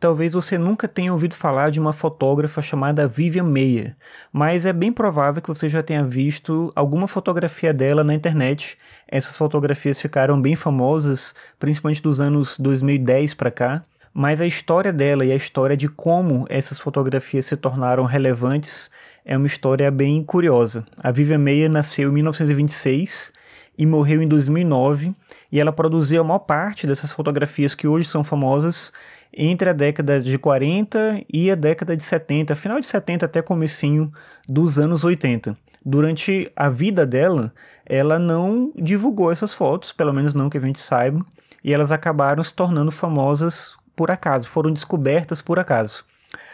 Talvez você nunca tenha ouvido falar de uma fotógrafa chamada Vivian Mayer, mas é bem provável que você já tenha visto alguma fotografia dela na internet. Essas fotografias ficaram bem famosas, principalmente dos anos 2010 para cá. Mas a história dela e a história de como essas fotografias se tornaram relevantes é uma história bem curiosa. A Vivian Mayer nasceu em 1926 e morreu em 2009, e ela produziu a maior parte dessas fotografias que hoje são famosas entre a década de 40 e a década de 70, final de 70 até comecinho dos anos 80. Durante a vida dela, ela não divulgou essas fotos, pelo menos não que a gente saiba, e elas acabaram se tornando famosas por acaso, foram descobertas por acaso.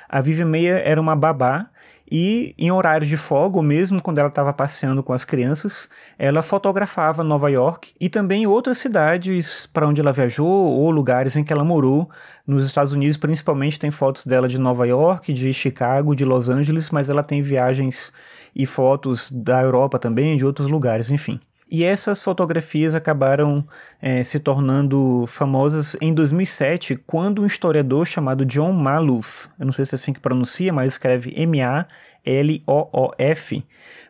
A Vivian Meia era uma babá e em horários de folga, ou mesmo quando ela estava passeando com as crianças, ela fotografava Nova York e também outras cidades para onde ela viajou ou lugares em que ela morou. Nos Estados Unidos, principalmente, tem fotos dela de Nova York, de Chicago, de Los Angeles, mas ela tem viagens e fotos da Europa também, de outros lugares, enfim. E essas fotografias acabaram é, se tornando famosas em 2007, quando um historiador chamado John Maloof, eu não sei se é assim que pronuncia, mas escreve M-A-L-O-O-F.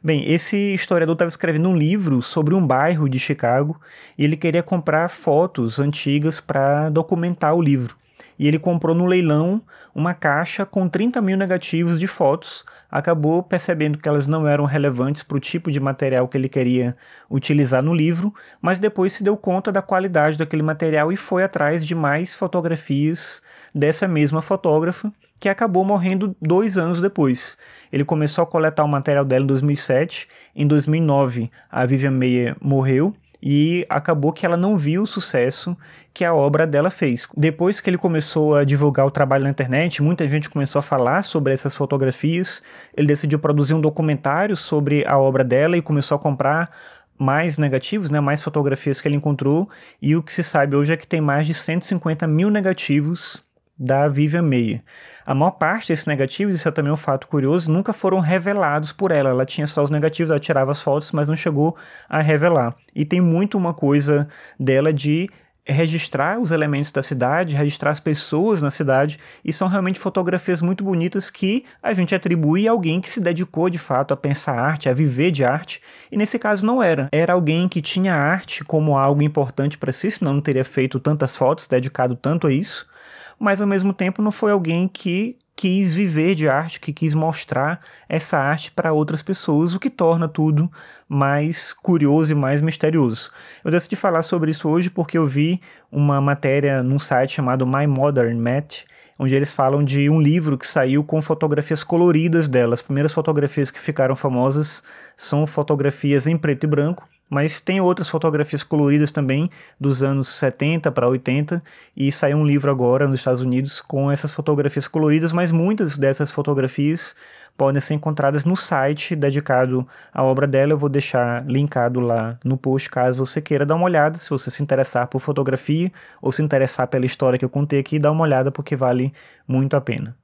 Bem, esse historiador estava escrevendo um livro sobre um bairro de Chicago e ele queria comprar fotos antigas para documentar o livro e ele comprou no leilão uma caixa com 30 mil negativos de fotos. Acabou percebendo que elas não eram relevantes para o tipo de material que ele queria utilizar no livro, mas depois se deu conta da qualidade daquele material e foi atrás de mais fotografias dessa mesma fotógrafa, que acabou morrendo dois anos depois. Ele começou a coletar o material dela em 2007, em 2009 a Vivian Meyer morreu e acabou que ela não viu o sucesso que a obra dela fez. Depois que ele começou a divulgar o trabalho na internet, muita gente começou a falar sobre essas fotografias. Ele decidiu produzir um documentário sobre a obra dela e começou a comprar mais negativos, né, mais fotografias que ele encontrou. E o que se sabe hoje é que tem mais de 150 mil negativos da Vivian Meyer. A maior parte desses negativos, isso é também um fato curioso, nunca foram revelados por ela. Ela tinha só os negativos, ela tirava as fotos, mas não chegou a revelar. E tem muito uma coisa dela de registrar os elementos da cidade, registrar as pessoas na cidade, e são realmente fotografias muito bonitas que a gente atribui a alguém que se dedicou de fato a pensar arte, a viver de arte, e nesse caso não era. Era alguém que tinha arte como algo importante para si, senão não teria feito tantas fotos, dedicado tanto a isso mas ao mesmo tempo não foi alguém que quis viver de arte, que quis mostrar essa arte para outras pessoas, o que torna tudo mais curioso e mais misterioso. Eu decidi falar sobre isso hoje porque eu vi uma matéria num site chamado My Modern Math, onde eles falam de um livro que saiu com fotografias coloridas dela. As primeiras fotografias que ficaram famosas são fotografias em preto e branco, mas tem outras fotografias coloridas também dos anos 70 para 80 e saiu um livro agora nos Estados Unidos com essas fotografias coloridas, mas muitas dessas fotografias podem ser encontradas no site dedicado à obra dela. Eu vou deixar linkado lá no post caso você queira dar uma olhada, se você se interessar por fotografia ou se interessar pela história que eu contei aqui, dá uma olhada porque vale muito a pena.